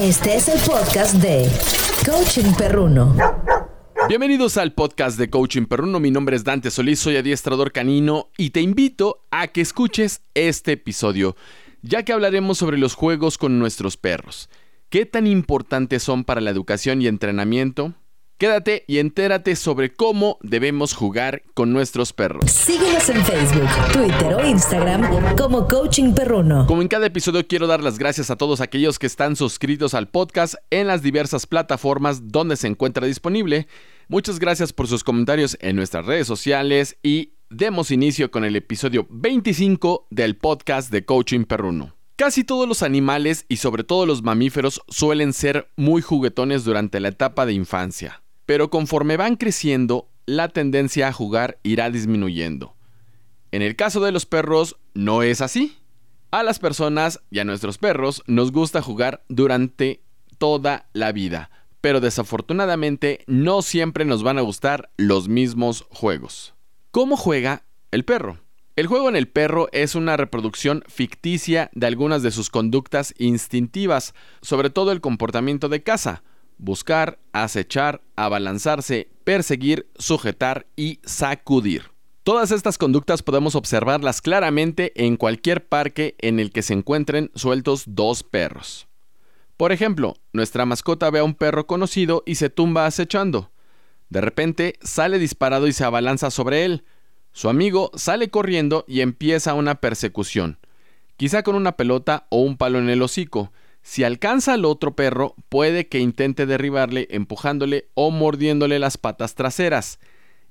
Este es el podcast de Coaching Perruno. Bienvenidos al podcast de Coaching Perruno. Mi nombre es Dante Solís, soy adiestrador canino y te invito a que escuches este episodio, ya que hablaremos sobre los juegos con nuestros perros. ¿Qué tan importantes son para la educación y entrenamiento? Quédate y entérate sobre cómo debemos jugar con nuestros perros. Síguenos en Facebook, Twitter o Instagram como Coaching Perruno. Como en cada episodio quiero dar las gracias a todos aquellos que están suscritos al podcast en las diversas plataformas donde se encuentra disponible. Muchas gracias por sus comentarios en nuestras redes sociales y demos inicio con el episodio 25 del podcast de Coaching Perruno. Casi todos los animales y sobre todo los mamíferos suelen ser muy juguetones durante la etapa de infancia pero conforme van creciendo, la tendencia a jugar irá disminuyendo. En el caso de los perros, no es así. A las personas y a nuestros perros nos gusta jugar durante toda la vida, pero desafortunadamente no siempre nos van a gustar los mismos juegos. ¿Cómo juega el perro? El juego en el perro es una reproducción ficticia de algunas de sus conductas instintivas, sobre todo el comportamiento de caza, buscar, acechar, abalanzarse, perseguir, sujetar y sacudir. Todas estas conductas podemos observarlas claramente en cualquier parque en el que se encuentren sueltos dos perros. Por ejemplo, nuestra mascota ve a un perro conocido y se tumba acechando. De repente sale disparado y se abalanza sobre él. Su amigo sale corriendo y empieza una persecución, quizá con una pelota o un palo en el hocico, si alcanza al otro perro, puede que intente derribarle empujándole o mordiéndole las patas traseras.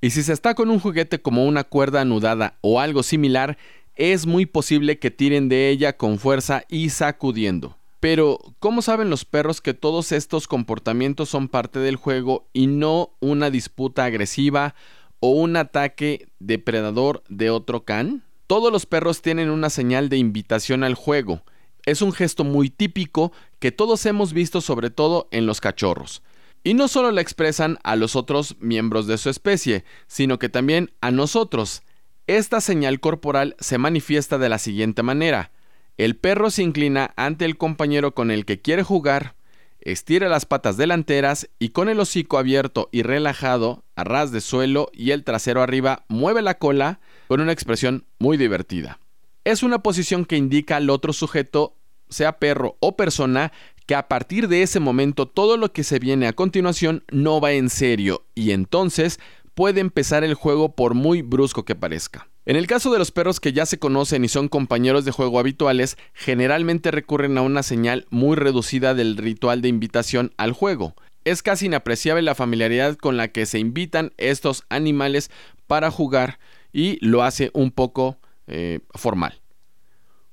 Y si se está con un juguete como una cuerda anudada o algo similar, es muy posible que tiren de ella con fuerza y sacudiendo. Pero, ¿cómo saben los perros que todos estos comportamientos son parte del juego y no una disputa agresiva o un ataque depredador de otro can? Todos los perros tienen una señal de invitación al juego, es un gesto muy típico que todos hemos visto sobre todo en los cachorros. Y no solo la expresan a los otros miembros de su especie, sino que también a nosotros. Esta señal corporal se manifiesta de la siguiente manera. El perro se inclina ante el compañero con el que quiere jugar, estira las patas delanteras y con el hocico abierto y relajado, a ras de suelo y el trasero arriba, mueve la cola con una expresión muy divertida. Es una posición que indica al otro sujeto, sea perro o persona, que a partir de ese momento todo lo que se viene a continuación no va en serio y entonces puede empezar el juego por muy brusco que parezca. En el caso de los perros que ya se conocen y son compañeros de juego habituales, generalmente recurren a una señal muy reducida del ritual de invitación al juego. Es casi inapreciable la familiaridad con la que se invitan estos animales para jugar y lo hace un poco eh, formal.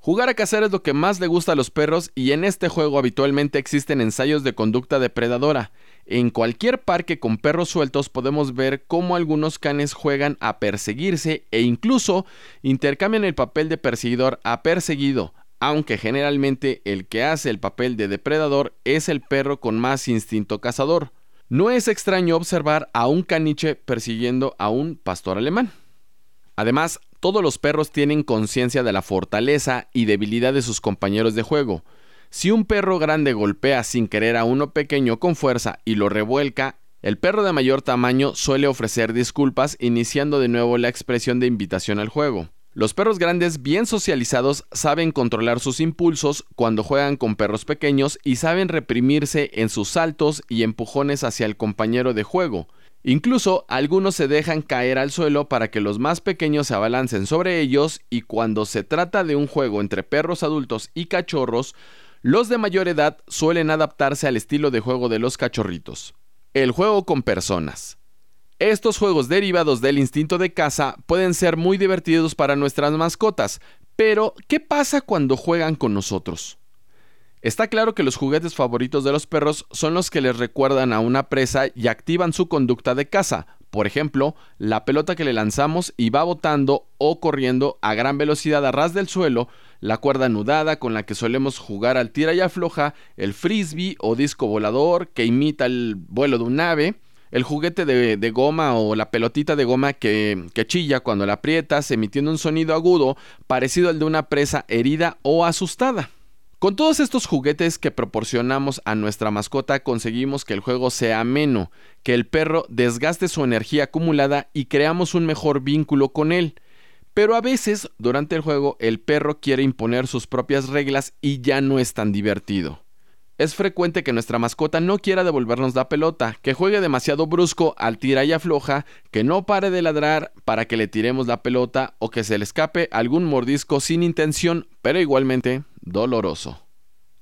Jugar a cazar es lo que más le gusta a los perros y en este juego habitualmente existen ensayos de conducta depredadora. En cualquier parque con perros sueltos podemos ver cómo algunos canes juegan a perseguirse e incluso intercambian el papel de perseguidor a perseguido, aunque generalmente el que hace el papel de depredador es el perro con más instinto cazador. No es extraño observar a un caniche persiguiendo a un pastor alemán. Además, todos los perros tienen conciencia de la fortaleza y debilidad de sus compañeros de juego. Si un perro grande golpea sin querer a uno pequeño con fuerza y lo revuelca, el perro de mayor tamaño suele ofrecer disculpas iniciando de nuevo la expresión de invitación al juego. Los perros grandes bien socializados saben controlar sus impulsos cuando juegan con perros pequeños y saben reprimirse en sus saltos y empujones hacia el compañero de juego. Incluso algunos se dejan caer al suelo para que los más pequeños se abalancen sobre ellos y cuando se trata de un juego entre perros adultos y cachorros, los de mayor edad suelen adaptarse al estilo de juego de los cachorritos. El juego con personas. Estos juegos derivados del instinto de caza pueden ser muy divertidos para nuestras mascotas, pero ¿qué pasa cuando juegan con nosotros? Está claro que los juguetes favoritos de los perros son los que les recuerdan a una presa y activan su conducta de caza. Por ejemplo, la pelota que le lanzamos y va botando o corriendo a gran velocidad a ras del suelo, la cuerda anudada con la que solemos jugar al tira y afloja, el frisbee o disco volador que imita el vuelo de un ave, el juguete de, goma o la pelotita de goma que, que chilla cuando la aprietas emitiendo un sonido agudo parecido al de una presa herida o asustada. Con todos estos juguetes que proporcionamos a nuestra mascota conseguimos que el juego sea ameno, que el perro desgaste su energía acumulada y creamos un mejor vínculo con él. Pero a veces, durante el juego, el perro quiere imponer sus propias reglas y ya no es tan divertido. Es frecuente que nuestra mascota no quiera devolvernos la pelota, que juegue demasiado brusco al tira y afloja, que no pare de ladrar para que le tiremos la pelota o que se le escape algún mordisco sin intención, pero igualmente doloroso.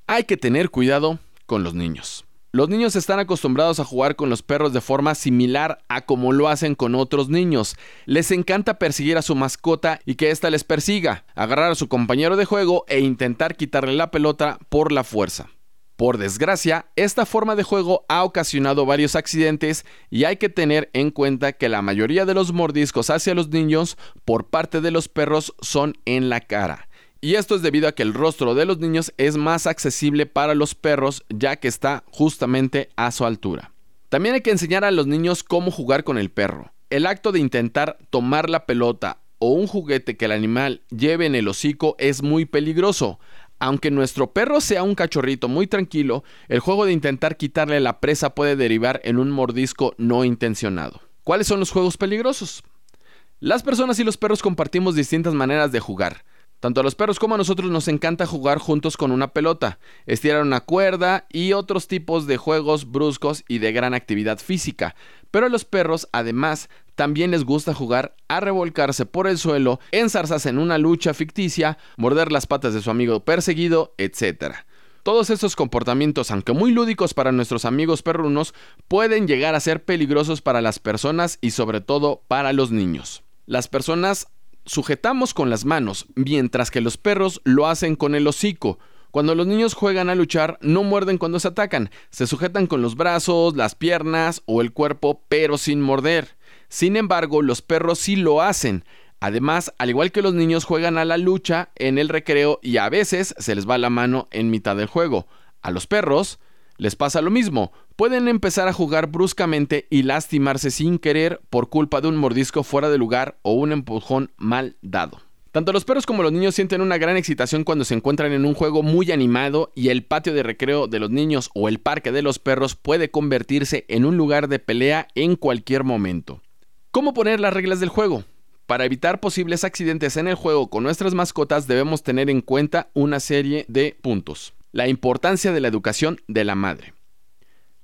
Hay que tener cuidado con los niños. Los niños están acostumbrados a jugar con los perros de forma similar a como lo hacen con otros niños. Les encanta perseguir a su mascota y que ésta les persiga, agarrar a su compañero de juego e intentar quitarle la pelota por la fuerza. Por desgracia, esta forma de juego ha ocasionado varios accidentes y hay que tener en cuenta que la mayoría de los mordiscos hacia los niños por parte de los perros son en la cara. Y esto es debido a que el rostro de los niños es más accesible para los perros ya que está justamente a su altura. También hay que enseñar a los niños cómo jugar con el perro. El acto de intentar tomar la pelota o un juguete que el animal lleve en el hocico es muy peligroso, aunque nuestro perro sea un cachorrito muy tranquilo, el juego de intentar quitarle la presa puede derivar en un mordisco no intencionado. ¿Cuáles son los juegos peligrosos? Las personas y los perros compartimos distintas maneras de jugar. Tanto a los perros como a nosotros nos encanta jugar juntos con una pelota, estirar una cuerda y otros tipos de juegos bruscos y de gran actividad física. Pero a los perros, además, también les gusta jugar a revolcarse por el suelo, enzarzarse en una lucha ficticia, morder las patas de su amigo perseguido, etc. Todos estos comportamientos, aunque muy lúdicos para nuestros amigos perrunos, pueden llegar a ser peligrosos para las personas y sobre todo para los niños. Las personas sujetamos con las manos, mientras que los perros lo hacen con el hocico. Cuando los niños juegan a luchar, no muerden cuando se atacan, se sujetan con los brazos, las piernas o el cuerpo, pero sin morder. Sin embargo, los perros sí lo hacen. Además, al igual que los niños juegan a la lucha en el recreo y a veces se les va la mano en mitad del juego. A los perros les pasa lo mismo, pueden empezar a jugar bruscamente y lastimarse sin querer por culpa de un mordisco fuera de lugar o un empujón mal dado. Tanto los perros como los niños sienten una gran excitación cuando se encuentran en un juego muy animado y el patio de recreo de los niños o el parque de los perros puede convertirse en un lugar de pelea en cualquier momento. ¿Cómo poner las reglas del juego? Para evitar posibles accidentes en el juego con nuestras mascotas debemos tener en cuenta una serie de puntos. La importancia de la educación de la madre.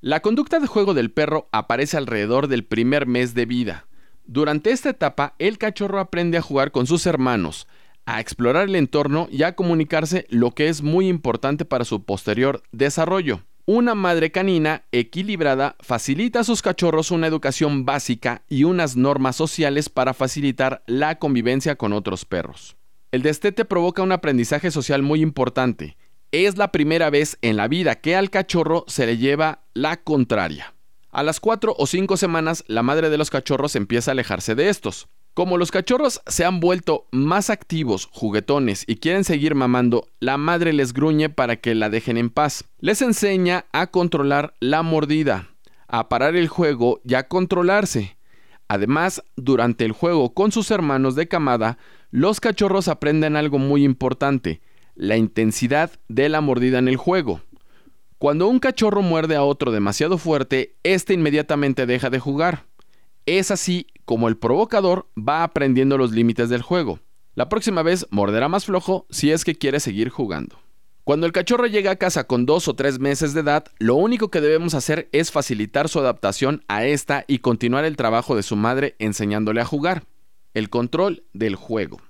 La conducta de juego del perro aparece alrededor del primer mes de vida. Durante esta etapa, el cachorro aprende a jugar con sus hermanos, a explorar el entorno y a comunicarse, lo que es muy importante para su posterior desarrollo. Una madre canina equilibrada facilita a sus cachorros una educación básica y unas normas sociales para facilitar la convivencia con otros perros. El destete provoca un aprendizaje social muy importante es la primera vez en la vida que al cachorro se le lleva la contraria. A las cuatro o cinco semanas, la madre de los cachorros empieza a alejarse de estos. Como los cachorros se han vuelto más activos, juguetones y quieren seguir mamando, la madre les gruñe para que la dejen en paz. Les enseña a controlar la mordida, a parar el juego y a controlarse. Además, durante el juego con sus hermanos de camada, los cachorros aprenden algo muy importante, la intensidad de la mordida en el juego. Cuando un cachorro muerde a otro demasiado fuerte, éste inmediatamente deja de jugar. Es así como el provocador va aprendiendo los límites del juego. La próxima vez morderá más flojo si es que quiere seguir jugando. Cuando el cachorro llega a casa con dos o tres meses de edad, lo único que debemos hacer es facilitar su adaptación a esta y continuar el trabajo de su madre enseñándole a jugar. El control del juego.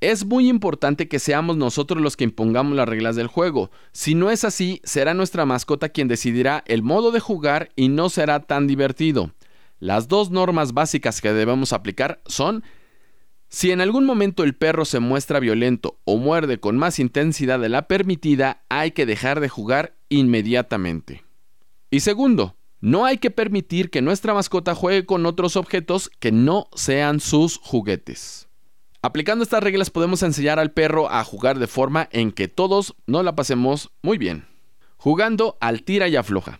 Es muy importante que seamos nosotros los que impongamos las reglas del juego. Si no es así, será nuestra mascota quien decidirá el modo de jugar y no será tan divertido. Las dos normas básicas que debemos aplicar son si en algún momento el perro se muestra violento o muerde con más intensidad de la permitida, hay que dejar de jugar inmediatamente. Y segundo, no hay que permitir que nuestra mascota juegue con otros objetos que no sean sus juguetes. Aplicando estas reglas podemos enseñar al perro a jugar de forma en que todos no la pasemos muy bien. Jugando al tira y afloja.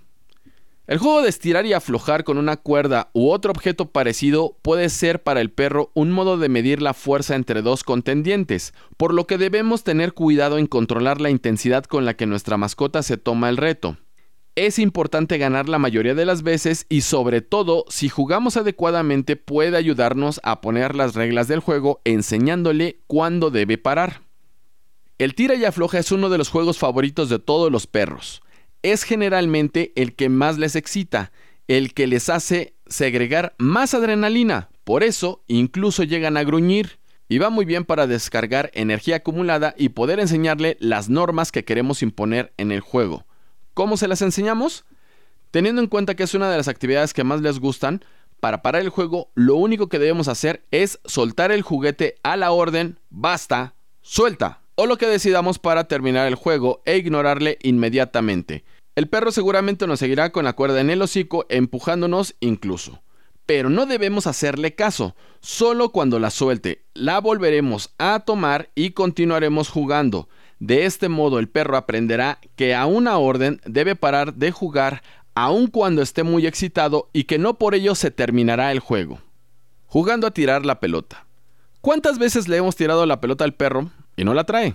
El juego de estirar y aflojar con una cuerda u otro objeto parecido puede ser para el perro un modo de medir la fuerza entre dos contendientes, por lo que debemos tener cuidado en controlar la intensidad con la que nuestra mascota se toma el reto. Es importante ganar la mayoría de las veces y sobre todo si jugamos adecuadamente puede ayudarnos a poner las reglas del juego enseñándole cuándo debe parar. El tira y afloja es uno de los juegos favoritos de todos los perros es generalmente el que más les excita, el que les hace segregar más adrenalina. Por eso, incluso llegan a gruñir. Y va muy bien para descargar energía acumulada y poder enseñarle las normas que queremos imponer en el juego. ¿Cómo se las enseñamos? Teniendo en cuenta que es una de las actividades que más les gustan, para parar el juego lo único que debemos hacer es soltar el juguete a la orden, basta, suelta, o lo que decidamos para terminar el juego e ignorarle inmediatamente. El perro seguramente nos seguirá con la cuerda en el hocico, empujándonos incluso. Pero no debemos hacerle caso, solo cuando la suelte, la volveremos a tomar y continuaremos jugando. De este modo el perro aprenderá que a una orden debe parar de jugar aun cuando esté muy excitado y que no por ello se terminará el juego. Jugando a tirar la pelota. ¿Cuántas veces le hemos tirado la pelota al perro y no la trae?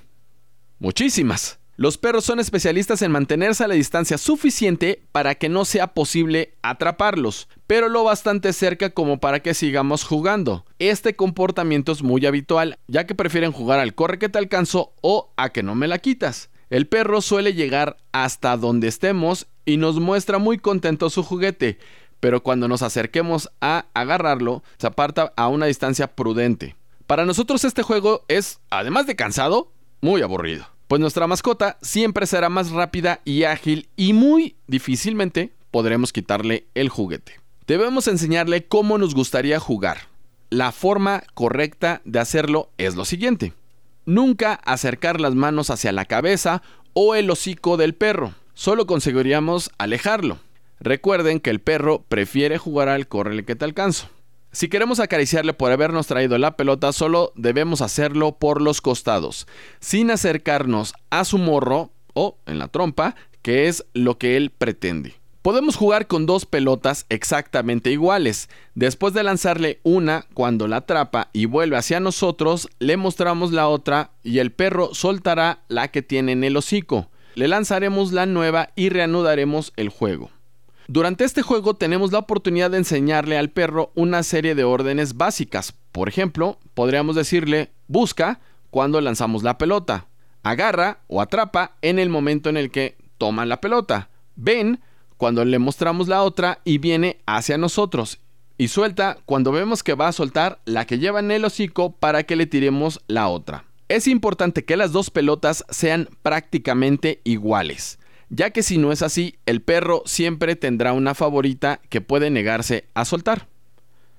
Muchísimas. Los perros son especialistas en mantenerse a la distancia suficiente para que no sea posible atraparlos, pero lo bastante cerca como para que sigamos jugando. Este comportamiento es muy habitual, ya que prefieren jugar al corre que te alcanzo o a que no me la quitas. El perro suele llegar hasta donde estemos y nos muestra muy contento su juguete, pero cuando nos acerquemos a agarrarlo, se aparta a una distancia prudente. Para nosotros este juego es, además de cansado, muy aburrido pues nuestra mascota siempre será más rápida y ágil y muy difícilmente podremos quitarle el juguete. Debemos enseñarle cómo nos gustaría jugar. La forma correcta de hacerlo es lo siguiente. Nunca acercar las manos hacia la cabeza o el hocico del perro. Solo conseguiríamos alejarlo. Recuerden que el perro prefiere jugar al correle que te alcanzo. Si queremos acariciarle por habernos traído la pelota, solo debemos hacerlo por los costados, sin acercarnos a su morro o en la trompa, que es lo que él pretende. Podemos jugar con dos pelotas exactamente iguales. Después de lanzarle una, cuando la atrapa y vuelve hacia nosotros, le mostramos la otra y el perro soltará la que tiene en el hocico. Le lanzaremos la nueva y reanudaremos el juego. Durante este juego tenemos la oportunidad de enseñarle al perro una serie de órdenes básicas. Por ejemplo, podríamos decirle busca cuando lanzamos la pelota, agarra o atrapa en el momento en el que toma la pelota, ven cuando le mostramos la otra y viene hacia nosotros, y suelta cuando vemos que va a soltar la que lleva en el hocico para que le tiremos la otra. Es importante que las dos pelotas sean prácticamente iguales ya que si no es así, el perro siempre tendrá una favorita que puede negarse a soltar.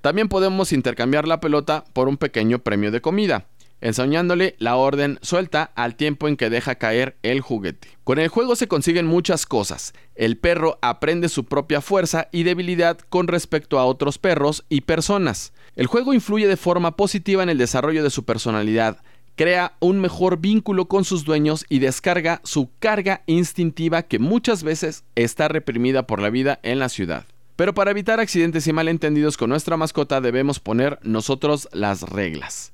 También podemos intercambiar la pelota por un pequeño premio de comida, enseñándole la orden suelta al tiempo en que deja caer el juguete. Con el juego se consiguen muchas cosas. El perro aprende su propia fuerza y debilidad con respecto a otros perros y personas. El juego influye de forma positiva en el desarrollo de su personalidad, crea un mejor vínculo con sus dueños y descarga su carga instintiva que muchas veces está reprimida por la vida en la ciudad. Pero para evitar accidentes y malentendidos con nuestra mascota debemos poner nosotros las reglas.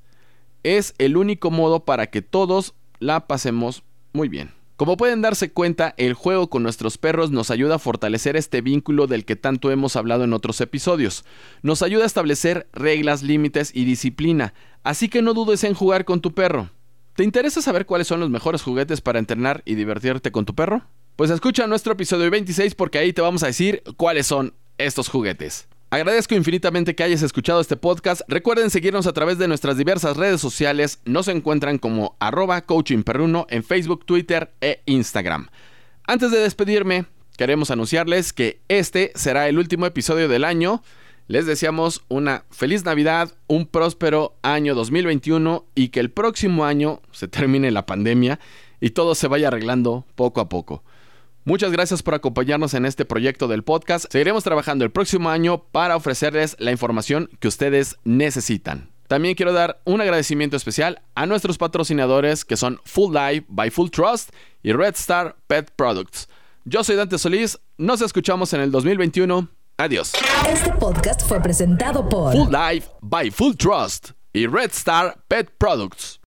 Es el único modo para que todos la pasemos muy bien. Como pueden darse cuenta, el juego con nuestros perros nos ayuda a fortalecer este vínculo del que tanto hemos hablado en otros episodios. Nos ayuda a establecer reglas, límites y disciplina, así que no dudes en jugar con tu perro. ¿Te interesa saber cuáles son los mejores juguetes para entrenar y divertirte con tu perro? Pues escucha nuestro episodio 26 porque ahí te vamos a decir cuáles son estos juguetes. Agradezco infinitamente que hayas escuchado este podcast. Recuerden seguirnos a través de nuestras diversas redes sociales. Nos encuentran como arroba coachingperruno en Facebook, Twitter e Instagram. Antes de despedirme, queremos anunciarles que este será el último episodio del año. Les deseamos una feliz Navidad, un próspero año 2021 y que el próximo año se termine la pandemia y todo se vaya arreglando poco a poco. Muchas gracias por acompañarnos en este proyecto del podcast. Seguiremos trabajando el próximo año para ofrecerles la información que ustedes necesitan. También quiero dar un agradecimiento especial a nuestros patrocinadores que son Full Life by Full Trust y Red Star Pet Products. Yo soy Dante Solís, nos escuchamos en el 2021. Adiós. Este podcast fue presentado por Full Life by Full Trust y Red Star Pet Products.